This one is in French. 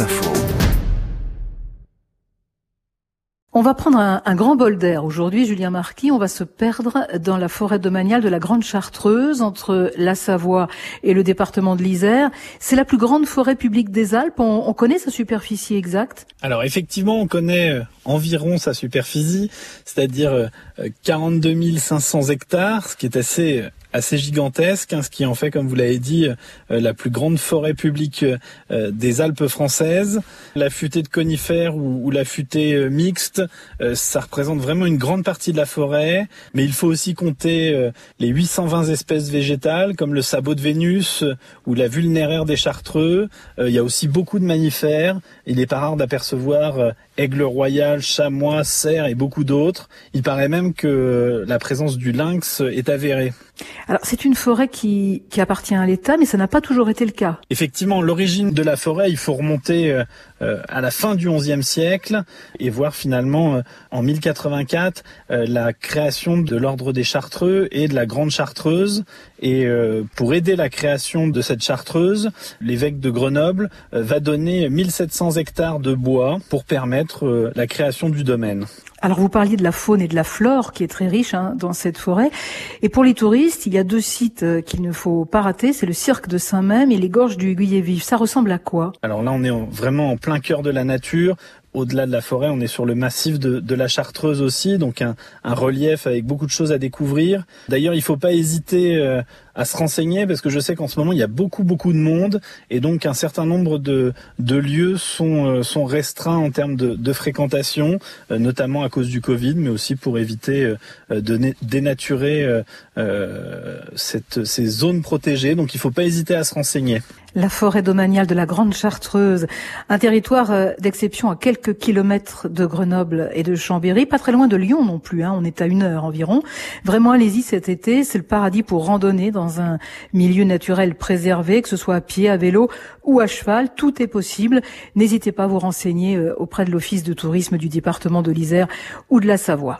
Info. On va prendre un, grand bol d'air aujourd'hui, Julien Marquis. On va se perdre dans la forêt domaniale de la Grande Chartreuse, entre la Savoie et le département de l'Isère. C'est la plus grande forêt publique des Alpes. On, connaît sa superficie exacte? Alors effectivement, on connaît euh, environ sa superficie, c'est-à-dire 42 euh, 500 hectares, ce qui est assez euh, assez gigantesque, hein, ce qui en fait, comme vous l'avez dit, euh, la plus grande forêt publique euh, des Alpes françaises. La futée de conifères ou, la futée euh, mixte, ça représente vraiment une grande partie de la forêt, mais il faut aussi compter les 820 espèces végétales, comme le sabot de Vénus ou la vulnéraire des Chartreux. il y a aussi beaucoup de mammifères. Il n'est pas rare d'apercevoir aigle royal, chamois, cerf et beaucoup d'autres. Il paraît même que la présence du lynx est avérée. Alors c'est une forêt qui, appartient à l'État, mais ça n'a pas toujours été le cas. Effectivement, l'origine de la forêt, il faut remonter euh, euh, à la fin du XIe siècle et voir finalement euh, en 1084 la création de l'ordre des Chartreux et de la Grande Chartreuse. Et pour aider la création de cette Chartreuse, l'évêque de Grenoble va donner 1700 hectares de bois pour permettre la création du domaine. Alors vous parliez de la faune et de la flore qui est très riche hein, dans cette forêt. Et pour les touristes, il y a deux sites euh, qu'il ne faut pas rater, c'est le cirque de Saint-Même et les gorges du Guillet-Vif. Ça ressemble à quoi? Alors là, on est vraiment en plein cœur de la nature au-delà de la forêt, on est sur le massif de, la Chartreuse aussi, donc un, relief avec beaucoup de choses à découvrir. D'ailleurs, il ne faut pas hésiter euh, à se renseigner parce que je sais qu'en ce moment il y a beaucoup beaucoup de monde et donc un certain nombre de, lieux sont, euh, sont restreints en termes de, fréquentation, euh, notamment à cause du Covid, mais aussi pour éviter de dénaturer cette, ces zones protégées. Donc il ne faut pas hésiter à se renseigner. La forêt domaniale de la Grande Chartreuse, un territoire d'exception à quelques kilomètres de Grenoble et de Chambéry, pas très loin de Lyon non plus, hein, on est à une heure environ. Vraiment, allez-y cet été, c'est le paradis pour randonner un milieu naturel préservé, que ce soit à pied, à vélo ou à cheval, tout est possible. N'hésitez pas à vous renseigner euh, auprès de l'Office de tourisme du département de l'Isère ou de la Savoie.